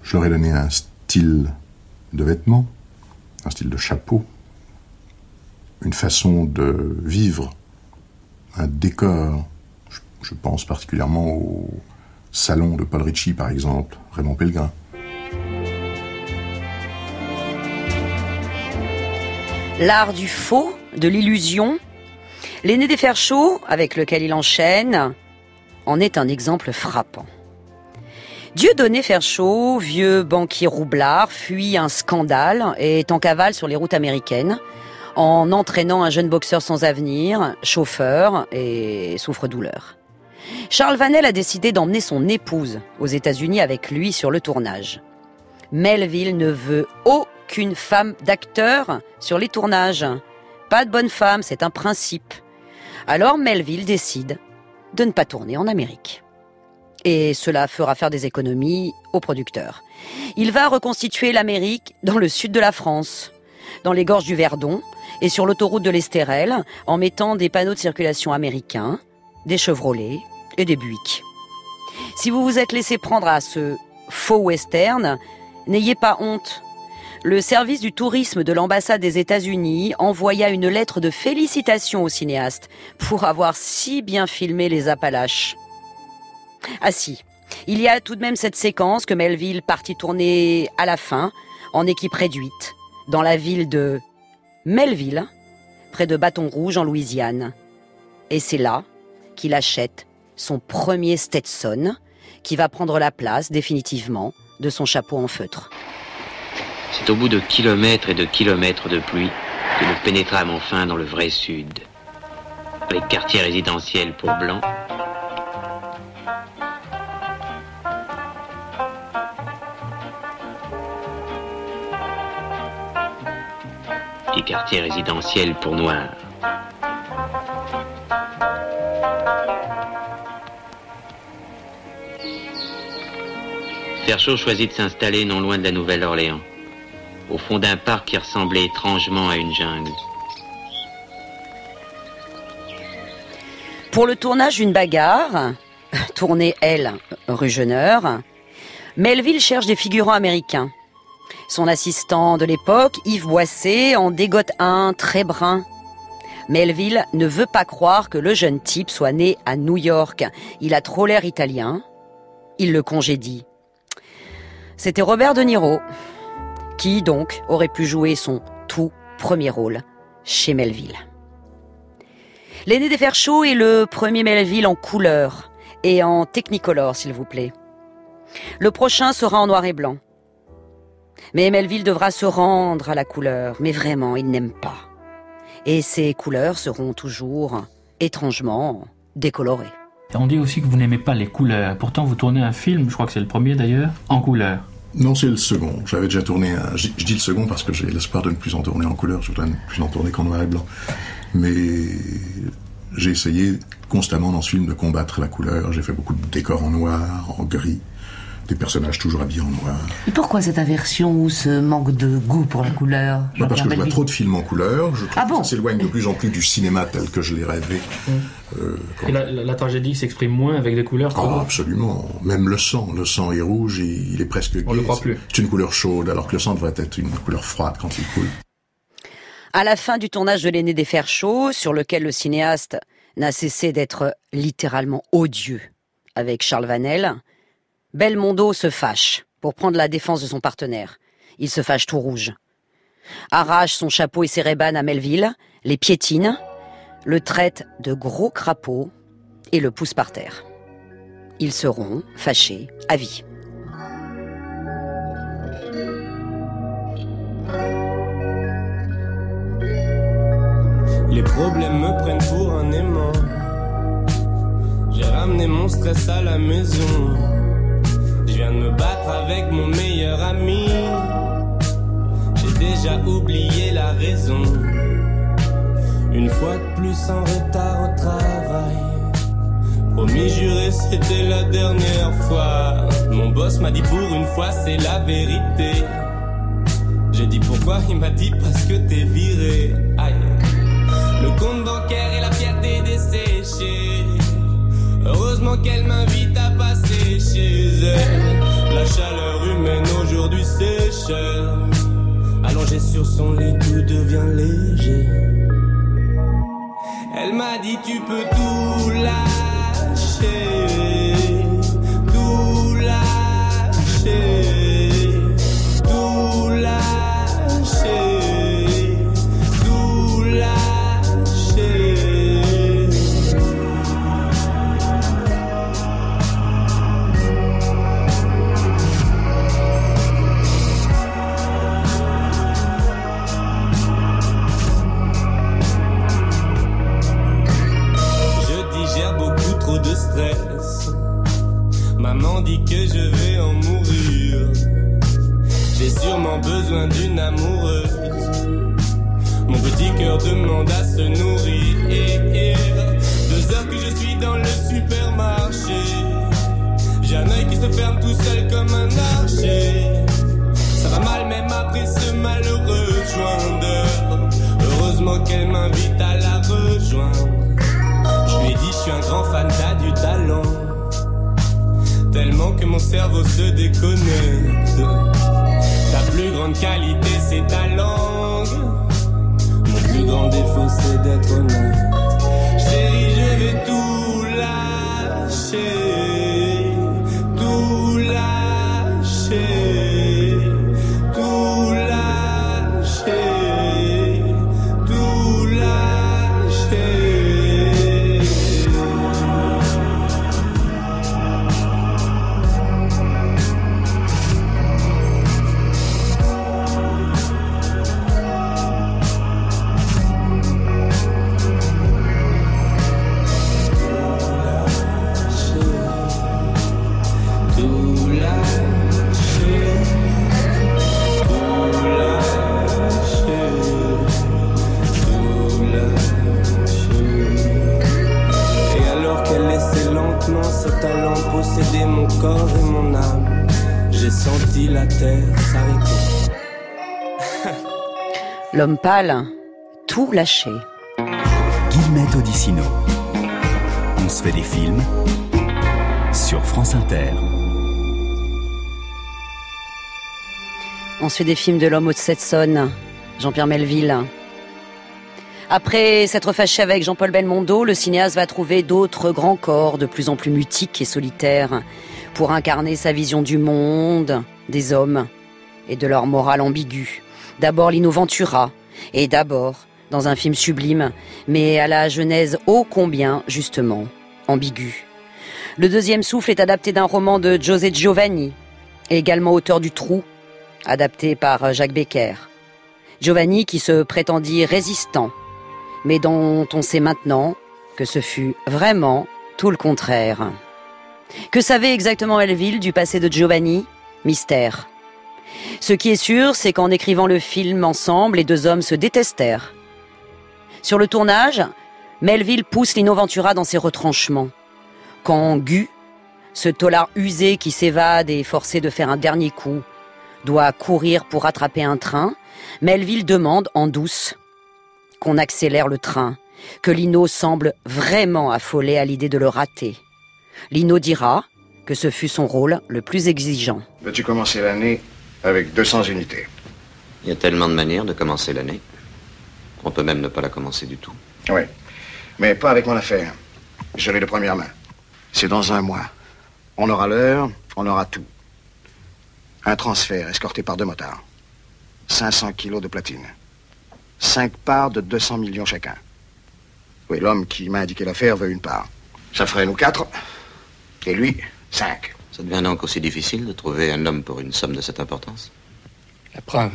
Je leur ai donné un style de vêtements, un style de chapeau, une façon de vivre, un décor. Je, pense particulièrement au salon de Paul Ritchie, par exemple, Raymond Pellegrin. L'art du faux, de l'illusion. L'aîné des fers chauds, avec lequel il enchaîne, en est un exemple frappant. Dieudonné Ferchaud, vieux banquier roublard, fuit un scandale et est en cavale sur les routes américaines en entraînant un jeune boxeur sans avenir, chauffeur et souffre-douleur. Charles Vanel a décidé d'emmener son épouse aux États-Unis avec lui sur le tournage. Melville ne veut aucune femme d'acteur sur les tournages. Pas de bonne femme, c'est un principe. Alors Melville décide de ne pas tourner en Amérique. Et cela fera faire des économies aux producteurs. Il va reconstituer l'Amérique dans le sud de la France, dans les gorges du Verdon et sur l'autoroute de l'Estérel, en mettant des panneaux de circulation américains, des Chevrolets et des Buick. Si vous vous êtes laissé prendre à ce faux western, n'ayez pas honte. Le service du tourisme de l'ambassade des États-Unis envoya une lettre de félicitations au cinéaste pour avoir si bien filmé les Appalaches. Ah si, il y a tout de même cette séquence que Melville partit tourner à la fin, en équipe réduite, dans la ville de Melville, près de Bâton Rouge en Louisiane. Et c'est là qu'il achète son premier Stetson, qui va prendre la place définitivement de son chapeau en feutre. C'est au bout de kilomètres et de kilomètres de pluie que nous pénétrâmes enfin dans le vrai sud. Avec quartier résidentiel pour blancs, et quartier résidentiel pour noirs. Ferchaud choisit de s'installer non loin de la Nouvelle-Orléans, au fond d'un parc qui ressemblait étrangement à une jungle. Pour le tournage d'une bagarre, *laughs* tournée, elle, rue Jeuneur, Melville cherche des figurants américains. Son assistant de l'époque, Yves Boissé, en dégote un très brun. Melville ne veut pas croire que le jeune type soit né à New York. Il a trop l'air italien. Il le congédie. C'était Robert De Niro, qui donc aurait pu jouer son tout premier rôle chez Melville? L'aîné des fers chauds est le premier Melville en couleur et en technicolor, s'il vous plaît. Le prochain sera en noir et blanc. Mais Melville devra se rendre à la couleur, mais vraiment, il n'aime pas. Et ces couleurs seront toujours étrangement décolorées. On dit aussi que vous n'aimez pas les couleurs. Pourtant, vous tournez un film, je crois que c'est le premier d'ailleurs, en couleur. Non, c'est le second. J'avais déjà tourné un... Je dis le second parce que j'ai l'espoir de ne plus en tourner en couleur. Je voudrais ne plus en tourner qu'en noir et blanc. Mais j'ai essayé constamment dans ce film de combattre la couleur. J'ai fait beaucoup de décors en noir, en gris des personnages toujours habillés en noir. Et pourquoi cette aversion ou ce manque de goût pour la couleur? Bah Parce que je vois trop de films en couleur. Je trouve ah bon que ça s'éloigne de plus en plus du cinéma tel que je l'ai rêvé. Euh, quand... Et la, la, la, tragédie s'exprime moins avec des couleurs oh, absolument. Même le sang. Le sang est rouge et il est presque On le croit plus. C'est une couleur chaude alors que le sang devrait être une couleur froide quand il coule. À la fin du tournage de l'aîné des fers chauds, sur lequel le cinéaste n'a cessé d'être littéralement odieux avec Charles Vanel, Belmondo se fâche pour prendre la défense de son partenaire. Il se fâche tout rouge. Arrache son chapeau et ses rébanes à Melville, les piétine, le traite de gros crapaud et le pousse par terre. Ils seront fâchés à vie. Les problèmes me prennent pour un aimant. J'ai ramené mon stress à la maison. Je viens de me battre avec mon meilleur ami. J'ai déjà oublié la raison. Une fois de plus en retard au travail. Promis juré, c'était la dernière fois. Mon boss m'a dit pour une fois, c'est la vérité. J'ai dit pourquoi, il m'a dit parce que t'es viré. Aïe. Le compte bancaire et la fierté desséchée. Heureusement qu'elle m'invite à passer La chaleur humaine au du sécheur. Allongé sur son lit, tout devient léger. Elle m'a dit tu peux tout lâcher, tout lâcher, lentement ce talent posséder mon corps et mon âme, j'ai senti la terre s'arrêter. *laughs* L'homme pâle, tout lâché. Guillemette Odissino. On se fait des films sur France Inter. On se fait des films de l'homme au Setson, Jean-Pierre Melville. Après s'être fâché avec Jean-Paul Belmondo, le cinéaste va trouver d'autres grands corps de plus en plus mutiques et solitaires pour incarner sa vision du monde, des hommes et de leur morale ambiguë. D'abord Lino Ventura, et d'abord dans un film sublime, mais à la genèse ô combien, justement, ambiguë. Le deuxième souffle est adapté d'un roman de José Giovanni, également auteur du Trou, adapté par Jacques Becker. Giovanni qui se prétendit résistant, mais dont on sait maintenant que ce fut vraiment tout le contraire. Que savait exactement Elville du passé de Giovanni? Mystère. Ce qui est sûr, c'est qu'en écrivant le film ensemble, les deux hommes se détestèrent. Sur le tournage, Melville pousse Lino Ventura dans ses retranchements. Quand Gu, ce tolard usé qui s'évade et forcé de faire un dernier coup, doit courir pour rattraper un train, Melville demande en douce qu'on accélère le train, que Lino semble vraiment affolé à l'idée de le rater. Lino dira que ce fut son rôle le plus exigeant. Veux-tu commencer l'année avec 200 unités? Il y a tellement de manières de commencer l'année. On peut même ne pas la commencer du tout. Oui. Mais pas avec mon affaire. Je l'ai de première main. C'est dans un mois. On aura l'heure, on aura tout. Un transfert escorté par deux motards. 500 kilos de platine. Cinq parts de 200 millions chacun. Oui, l'homme qui m'a indiqué l'affaire veut une part. Ça ferait nous quatre. Et lui, cinq. Ça devient donc aussi difficile de trouver un homme pour une somme de cette importance? La preuve.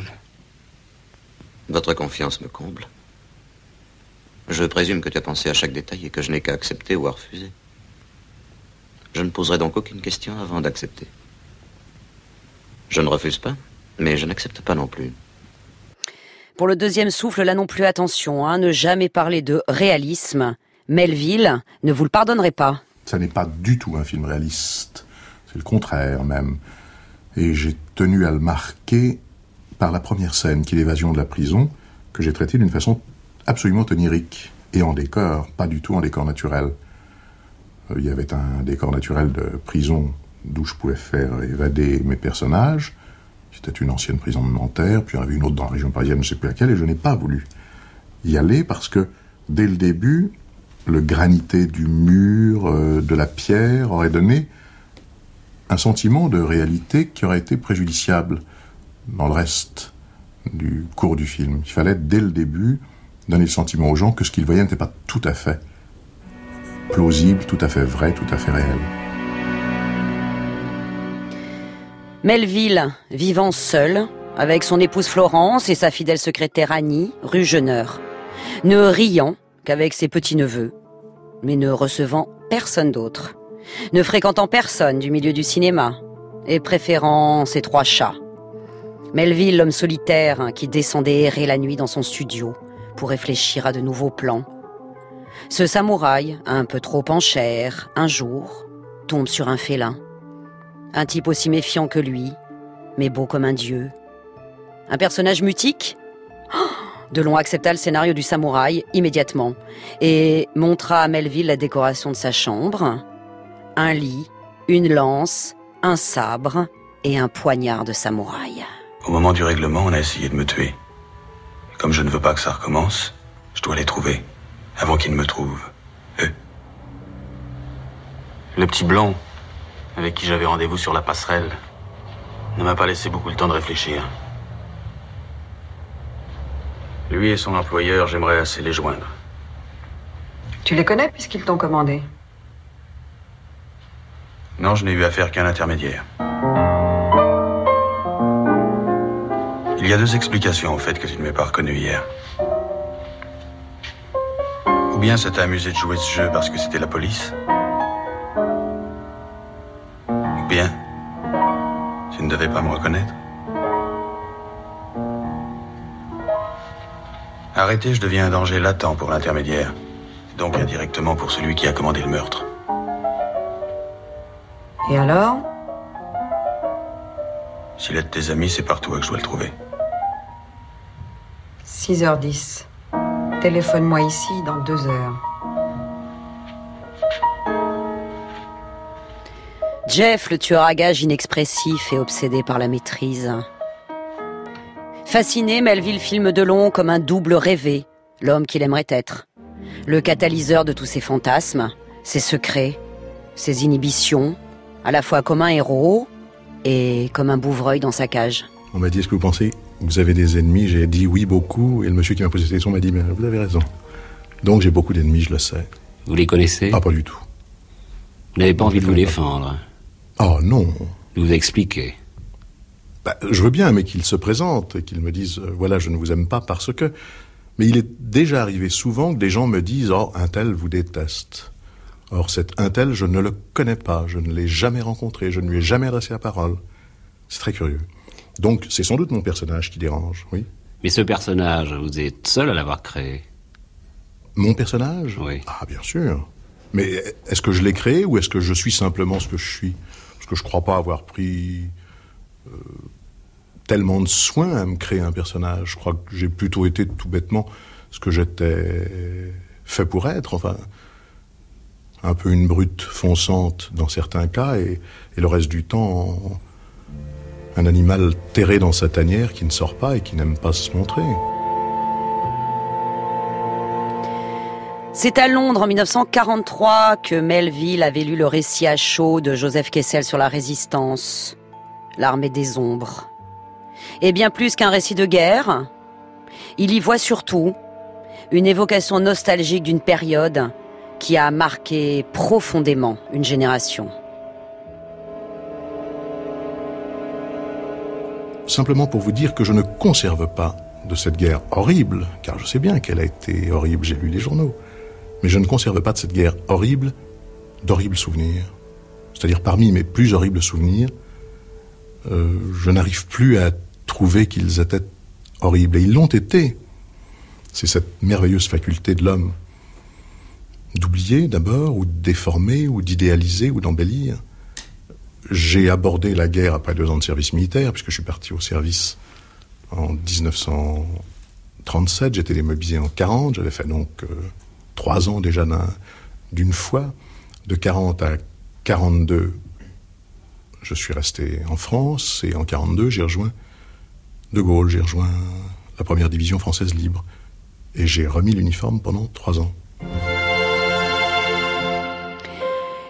Votre confiance me comble. Je présume que tu as pensé à chaque détail et que je n'ai qu'à accepter ou à refuser. Je ne poserai donc aucune question avant d'accepter. Je ne refuse pas, mais je n'accepte pas non plus. Pour le deuxième souffle, là non plus attention, hein, ne jamais parler de réalisme. Melville ne vous le pardonnerait pas. Ça n'est pas du tout un film réaliste. C'est le contraire même. Et j'ai tenu à le marquer par la première scène, qui est l'évasion de la prison, que j'ai traitée d'une façon absolument onirique. Et en décor, pas du tout en décor naturel. Euh, Il y avait un décor naturel de prison d'où je pouvais faire évader mes personnages. C'était une ancienne prison de Nanterre, puis il y avait une autre dans la région parisienne, je ne sais plus laquelle, et je n'ai pas voulu y aller parce que dès le début, le granité du mur, euh, de la pierre, aurait donné un sentiment de réalité qui aurait été préjudiciable dans le reste du cours du film. Il fallait, dès le début, donner le sentiment aux gens que ce qu'ils voyaient n'était pas tout à fait plausible, tout à fait vrai, tout à fait réel. Melville, vivant seul, avec son épouse Florence et sa fidèle secrétaire Annie, rue Jeuneur, ne riant qu'avec ses petits-neveux, mais ne recevant personne d'autre, ne fréquentant personne du milieu du cinéma, et préférant ses trois chats. Melville, l'homme solitaire qui descendait errer la nuit dans son studio pour réfléchir à de nouveaux plans. Ce samouraï, un peu trop en chair, un jour, tombe sur un félin. Un type aussi méfiant que lui, mais beau comme un dieu. Un personnage mutique? *gasps* Delon accepta le scénario du samouraï immédiatement et montra à Melville la décoration de sa chambre. Un lit, une lance, un sabre et un poignard de samouraï. Au moment du règlement, on a essayé de me tuer. Comme je ne veux pas que ça recommence, je dois les trouver avant qu'ils ne me trouvent. Eux. Le petit blond, avec qui j'avais rendez-vous sur la passerelle, ne m'a pas laissé beaucoup le temps de réfléchir. Lui et son employeur, j'aimerais assez les joindre. Tu les connais puisqu'ils t'ont commandé? Non, je n'ai eu affaire qu'à un intermédiaire. Il y a deux explications au fait que tu ne m'aies pas reconnu hier. Ou bien ça t'a amusé de jouer ce jeu parce que c'était la police. Bien tu ne devais pas me reconnaître. Arrêté, je deviens un danger latent pour l'intermédiaire. Donc indirectement pour celui qui a commandé le meurtre. Et alors? S'il est de tes amis, c'est par toi que je dois le trouver. 6h10. Téléphone-moi ici dans deux heures. Jeff, le tueur à gages inexpressif et obsédé par la maîtrise. Fasciné, Melville filme Delon comme un double rêvé, l'homme qu'il aimerait être. Le catalyseur de tous ses fantasmes, ses secrets, ses inhibitions, à la fois comme un héros et comme un bouvreuil dans sa cage. On m'a dit, est-ce que vous pensez que vous avez des ennemis? J'ai dit oui, beaucoup. Et le monsieur qui m'a posé cette question m'a dit, mais vous avez raison. Donc j'ai beaucoup d'ennemis, je le sais. Vous les connaissez? Ah, pas du tout. Vous n'avez pas envie de vous défendre Oh non. De vous expliquer bah, je veux bien, mais qu'ils se présentent et qu'ils me disent euh, voilà, je ne vous aime pas parce que. Mais il est déjà arrivé souvent que des gens me disent oh, un tel vous déteste. Or, cet un tel, je ne le connais pas, je ne l'ai jamais rencontré, je ne lui ai jamais adressé la parole. C'est très curieux. Donc, c'est sans doute mon personnage qui dérange, oui. Mais ce personnage, vous êtes seul à l'avoir créé Mon personnage? Oui. Ah, bien sûr. Mais est-ce que je l'ai créé ou est-ce que je suis simplement ce que je suis? Que je crois pas avoir pris euh, tellement de soin à me créer un personnage. Je crois que j'ai plutôt été tout bêtement ce que j'étais fait pour être, enfin, un peu une brute fonçante dans certains cas, et le reste du temps, un animal terré dans sa tanière qui ne sort pas et qui n'aime pas se montrer. C'est à Londres en 1943 que Melville avait lu le récit à chaud de Joseph Kessel sur la résistance, l'armée des ombres. Et bien plus qu'un récit de guerre, il y voit surtout une évocation nostalgique d'une période qui a marqué profondément une génération. Simplement pour vous dire que je ne conserve pas de cette guerre horrible, car je sais bien qu'elle a été horrible, j'ai lu les journaux, mais je ne conserve pas de cette guerre horrible d'horribles souvenirs. C'est-à-dire parmi mes plus horribles souvenirs, euh, je n'arrive plus à trouver qu'ils étaient horribles. Et ils l'ont été. C'est cette merveilleuse faculté de l'homme d'oublier d'abord, ou de déformer, ou d'idéaliser, ou d'embellir. J'ai abordé la guerre après deux ans de service militaire, puisque je suis parti au service en 1937. J'étais démobilisé en 40. J'avais fait donc euh, trois ans déjà d'une fois. De 40 à 42, je suis resté en France. Et en 42, j'ai rejoint De Gaulle, j'ai rejoint la première division française libre. Et j'ai remis l'uniforme pendant trois ans.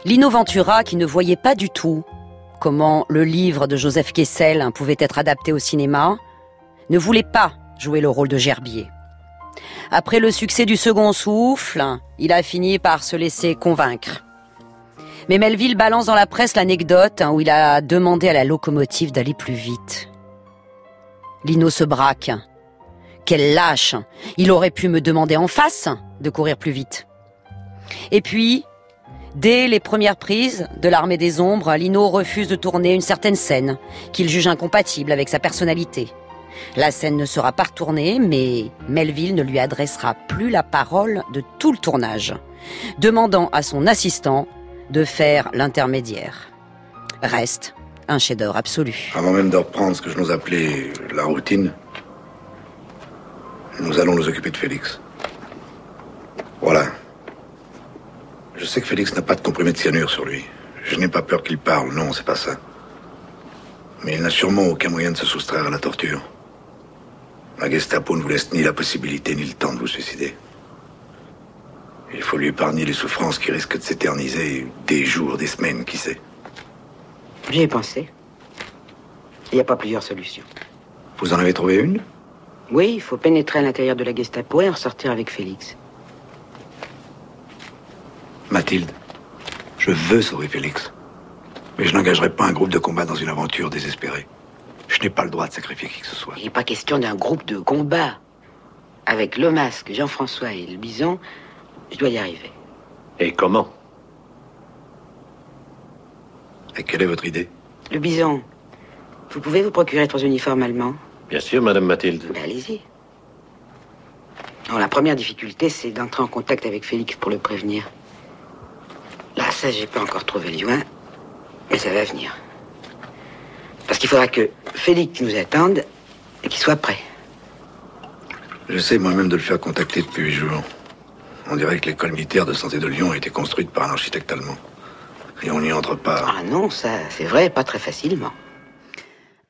Lino Ventura, qui ne voyait pas du tout comment le livre de Joseph Kessel pouvait être adapté au cinéma, ne voulait pas jouer le rôle de Gerbier. Après le succès du second souffle, il a fini par se laisser convaincre. Mais Melville balance dans la presse l'anecdote où il a demandé à la locomotive d'aller plus vite. Lino se braque. Quel lâche Il aurait pu me demander en face de courir plus vite. Et puis, dès les premières prises de l'armée des ombres, Lino refuse de tourner une certaine scène qu'il juge incompatible avec sa personnalité. La scène ne sera pas retournée, mais Melville ne lui adressera plus la parole de tout le tournage, demandant à son assistant de faire l'intermédiaire. Reste un chef-d'œuvre absolu. Avant même de reprendre ce que je nous appelais la routine, nous allons nous occuper de Félix. Voilà. Je sais que Félix n'a pas de comprimé de cyanure sur lui. Je n'ai pas peur qu'il parle, non, c'est pas ça. Mais il n'a sûrement aucun moyen de se soustraire à la torture. La Gestapo ne vous laisse ni la possibilité ni le temps de vous suicider. Il faut lui épargner les souffrances qui risquent de s'éterniser des jours, des semaines, qui sait. J'y ai pensé. Il n'y a pas plusieurs solutions. Vous en avez trouvé une? Oui, il faut pénétrer à l'intérieur de la Gestapo et en sortir avec Félix. Mathilde, je veux sauver Félix. Mais je n'engagerai pas un groupe de combat dans une aventure désespérée. Je n'ai pas le droit de sacrifier qui que ce soit. Il n'est pas question d'un groupe de combat. Avec le masque, Jean-François et le bison, je dois y arriver. Et comment? Et quelle est votre idée? Le bison, vous pouvez vous procurer trois uniformes allemands Bien sûr, Madame Mathilde. Ben, Allez-y. Non, la première difficulté, c'est d'entrer en contact avec Félix pour le prévenir. Là, ça, j'ai pas encore trouvé le joint, mais ça va venir. Parce qu'il faudra que Félix nous attende et qu'il soit prêt. J'essaie moi-même de le faire contacter depuis huit jours. On dirait que l'école militaire de santé de Lyon a été construite par un architecte allemand. Et on n'y entre pas. Ah non, ça, c'est vrai, pas très facilement.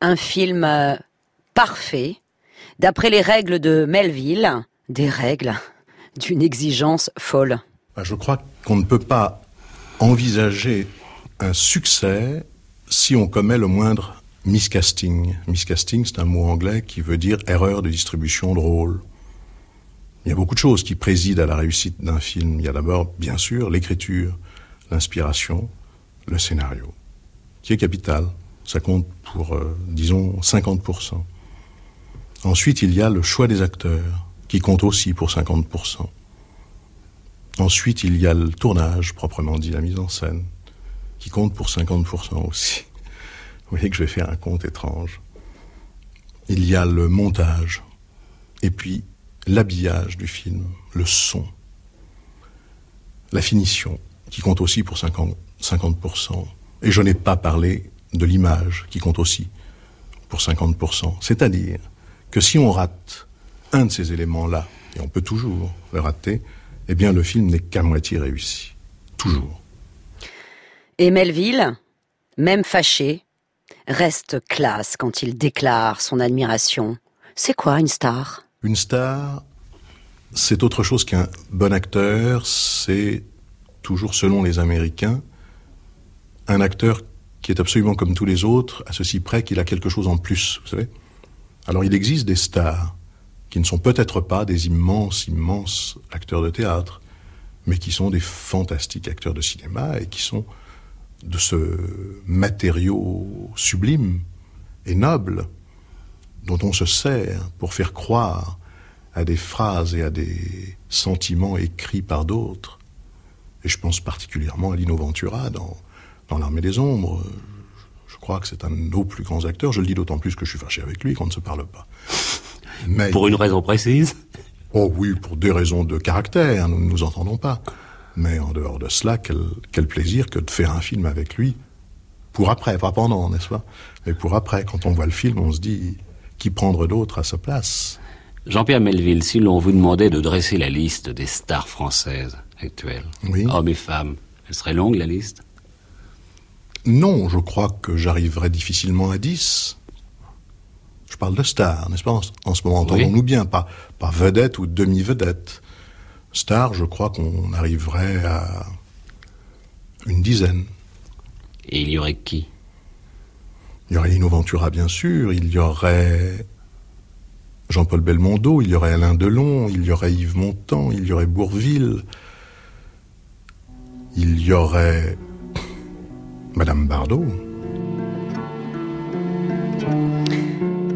Un film euh, parfait, d'après les règles de Melville, des règles d'une exigence folle. Bah, Je crois qu'on ne peut pas envisager un succès si on commet le moindre miscasting. Miscasting, c'est un mot anglais qui veut dire erreur de distribution de rôle. Il y a beaucoup de choses qui président à la réussite d'un film. Il y a d'abord, bien sûr, l'écriture, l'inspiration, le scénario, qui est capital. Ça compte pour, euh, disons, 50%. Ensuite, il y a le choix des acteurs, qui compte aussi pour 50%. Ensuite, il y a le tournage, proprement dit, la mise en scène, qui compte pour 50% aussi. Vous voyez que je vais faire un compte étrange. Il y a le montage, et puis l'habillage du film, le son, la finition, qui compte aussi pour 50%. 50%. Et je n'ai pas parlé de l'image, qui compte aussi pour 50%. C'est-à-dire que si on rate un de ces éléments-là, et on peut toujours le rater, eh bien le film n'est qu'à moitié réussi. Toujours. Et Melville, même fâché, reste classe quand il déclare son admiration. C'est quoi une star? Une star, c'est autre chose qu'un bon acteur, c'est toujours selon les Américains, un acteur qui est absolument comme tous les autres, à ceci près qu'il a quelque chose en plus, vous savez. Alors il existe des stars qui ne sont peut-être pas des immenses, immenses acteurs de théâtre, mais qui sont des fantastiques acteurs de cinéma et qui sont de ce matériau sublime et noble dont on se sert pour faire croire à des phrases et à des sentiments écrits par d'autres. Et je pense particulièrement à Lino Ventura dans, dans L'Armée des Ombres. Je crois que c'est un de nos plus grands acteurs. Je le dis d'autant plus que je suis fâché avec lui qu'on ne se parle pas. Mais, Pour une raison précise Oh oui, pour des raisons de caractère, nous ne nous entendons pas. Mais en dehors de cela, quel, quel plaisir que de faire un film avec lui. Pour après, pas pendant, n'est-ce pas? Mais pour après, quand on voit le film, on se dit, qui prendre d'autre à sa place? Jean-Pierre Melville, si l'on vous demandait de dresser la liste des stars françaises actuelles, hommes et femmes, elle serait longue la liste? Non, je crois que j'arriverai difficilement à 10. Je parle de star, n'est-ce pas? En, ce moment, entendons-nous bien, pas, pas vedette ou demi-vedette. Star, je crois qu'on arriverait à une dizaine. Et il y aurait qui? Il y aurait Lino Ventura, bien sûr, il y aurait Jean-Paul Belmondo, il y aurait Alain Delon, il y aurait Yves Montand, il y aurait Bourville, il y aurait Madame Bardot.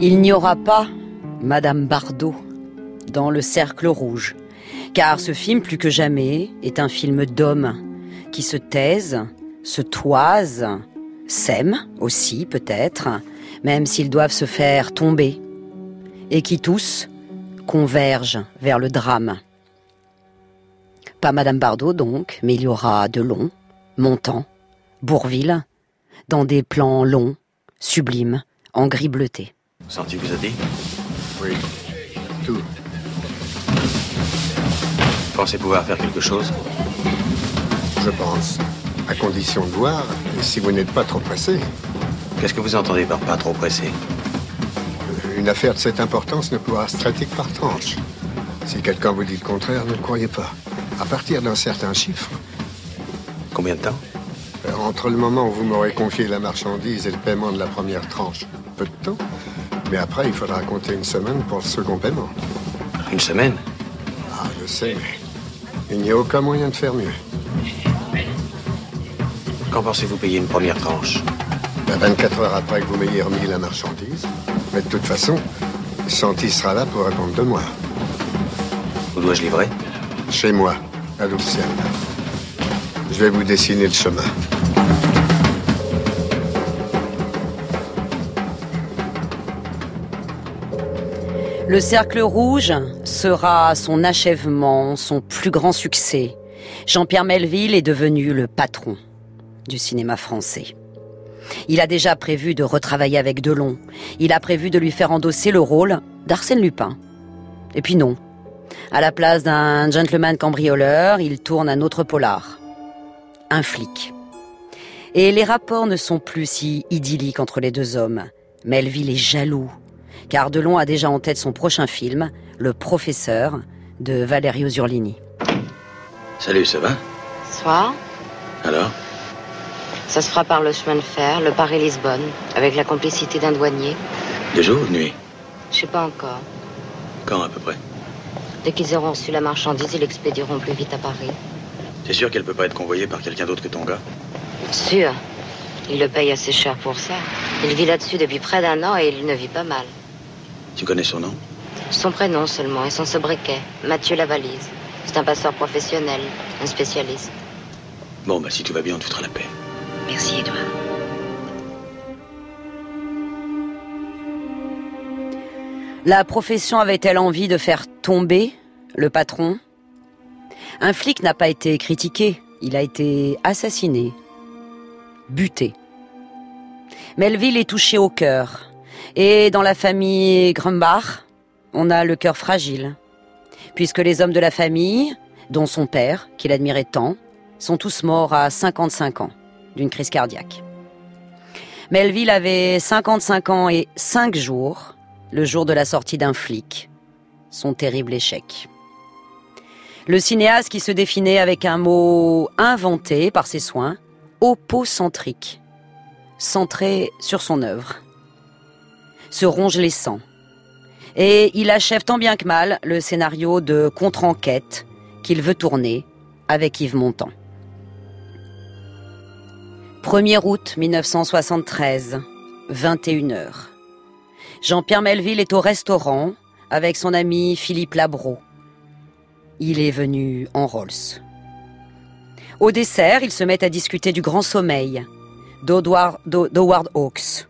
Il n'y aura pas Madame Bardot dans le Cercle Rouge, car ce film, plus que jamais, est un film d'hommes qui se taisent, se toisent, s'aiment aussi peut-être, même s'ils doivent se faire tomber, et qui tous convergent vers le drame. Pas Madame Bardot donc, mais il y aura Delon, Montand, Bourville, dans des plans longs, sublimes, en gris bleuté. Santi vous a dit? Oui, tout. Pensez pouvoir faire quelque chose Je pense. À condition de voir, si vous n'êtes pas trop pressé. Qu'est-ce que vous entendez par pas trop pressé Une affaire de cette importance ne pourra se traiter que par tranche. Si quelqu'un vous dit le contraire, ne le croyez pas. À partir d'un certain chiffre. Combien de temps euh, Entre le moment où vous m'aurez confié la marchandise et le paiement de la première tranche, peu de temps. Mais après, il faudra compter une semaine pour le second paiement. Une semaine Ah, je sais, mais il n'y a aucun moyen de faire mieux. Quand pensez-vous payer une première tranche 24 heures après que vous m'ayez remis la marchandise. Mais de toute façon, Santi sera là pour répondre de moi. Où dois-je livrer? Chez moi, à. Je vais vous dessiner le chemin. Le Cercle Rouge sera son achèvement, son plus grand succès. Jean-Pierre Melville est devenu le patron du cinéma français. Il a déjà prévu de retravailler avec Delon. Il a prévu de lui faire endosser le rôle d'Arsène Lupin. Et puis non. À la place d'un gentleman cambrioleur, il tourne un autre polar. Un flic. Et les rapports ne sont plus si idylliques entre les deux hommes. Melville est jaloux, car Delon a déjà en tête son prochain film, Le Professeur, de Valerio Zurlini. Salut, ça va? Soir. Alors? Ça se fera par le chemin de fer, le Paris-Lisbonne, avec la complicité d'un douanier. De jour ou de nuit? Je sais pas encore. Quand à peu près? Dès qu'ils auront reçu la marchandise, ils l'expédieront plus vite à Paris. T'es sûr qu'elle peut pas être convoyée par quelqu'un d'autre que ton gars? Sûr. Il le paye assez cher pour ça. Il vit là-dessus depuis près d'un an et il ne vit pas mal. Tu connais son nom Son prénom seulement et son sobriquet, Mathieu Lavalise. C'est un passeur professionnel, un spécialiste. Bon, bah si tout va bien, on te fera la paix. Merci, Edouard. La profession avait-elle envie de faire tomber le patron? Un flic n'a pas été critiqué, il a été assassiné, buté. Melville est touché au cœur. Et dans la famille Grumbach, on a le cœur fragile. Puisque les hommes de la famille, dont son père, qu'il admirait tant, sont tous morts à 55 ans d'une crise cardiaque. Melville avait 55 ans et 5 jours, le jour de la sortie d'un flic, son terrible échec. Le cinéaste qui se définait avec un mot inventé par ses soins, opocentrique, centré sur son œuvre, se ronge les sangs. Et il achève tant bien que mal le scénario de contre-enquête qu'il veut tourner avec Yves Montand. 1er août 1973, 21h. Jean-Pierre Melville est au restaurant avec son ami Philippe Labro. Il est venu en Rolls. Au dessert, ils se mettent à discuter du grand sommeil d'Howard Hawks.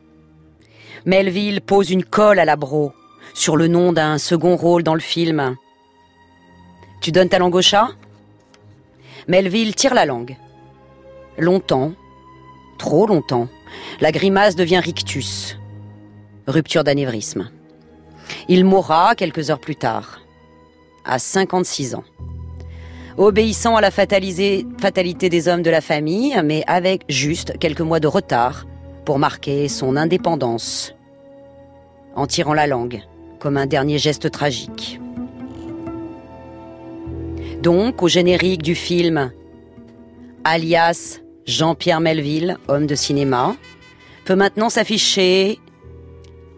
Melville pose une colle à Labro sur le nom d'un second rôle dans le film. Tu donnes ta langue au chat? Melville tire la langue. Longtemps, trop longtemps, la grimace devient rictus. Rupture d'anévrisme. Il mourra quelques heures plus tard, à 56 ans. Obéissant à la fatalité des hommes de la famille, mais avec juste quelques mois de retard pour marquer son indépendance. en tirant la langue, comme un dernier geste tragique. Donc, au générique du film, alias Jean-Pierre Melville, homme de cinéma, peut maintenant s'afficher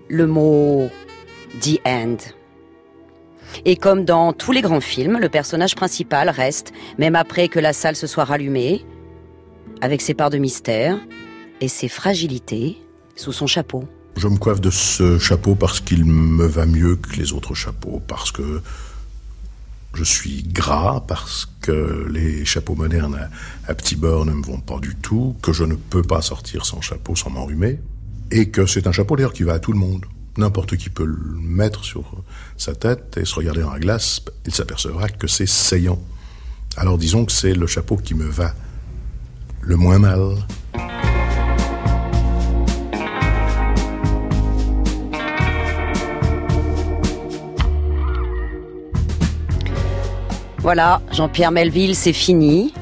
le mot The End. Et comme dans tous les grands films, le personnage principal reste, même après que la salle se soit rallumée, avec ses parts de mystère et ses fragilités sous son chapeau. Je me coiffe de ce chapeau parce qu'il me va mieux que les autres chapeaux, parce que je suis gras, parce que les chapeaux modernes à, petit bord ne me vont pas du tout, que je ne peux pas sortir sans chapeau sans m'enrhumer, et que c'est un chapeau d'ailleurs qui va à tout le monde. N'importe qui peut le mettre sur sa tête et se regarder dans la glace, il s'apercevra que c'est saillant. Alors disons que c'est le chapeau qui me va le moins mal. Voilà, Jean-Pierre Melville, c'est fini.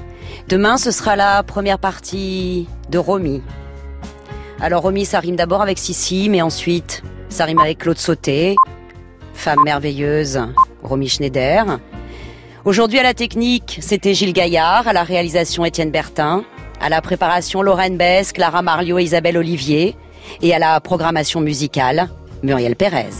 Demain, ce sera la première partie de Romy. Alors Romy, ça rime d'abord avec Sissi, mais ensuite, ça rime avec Claude Sauté, femme merveilleuse, Romy Schneider. Aujourd'hui à la technique, c'était Gilles Gaillard, à la réalisation Étienne Bertin, à la préparation Lorraine Bess, Clara Mario et Isabelle Olivier, et à la programmation musicale Muriel Pérez.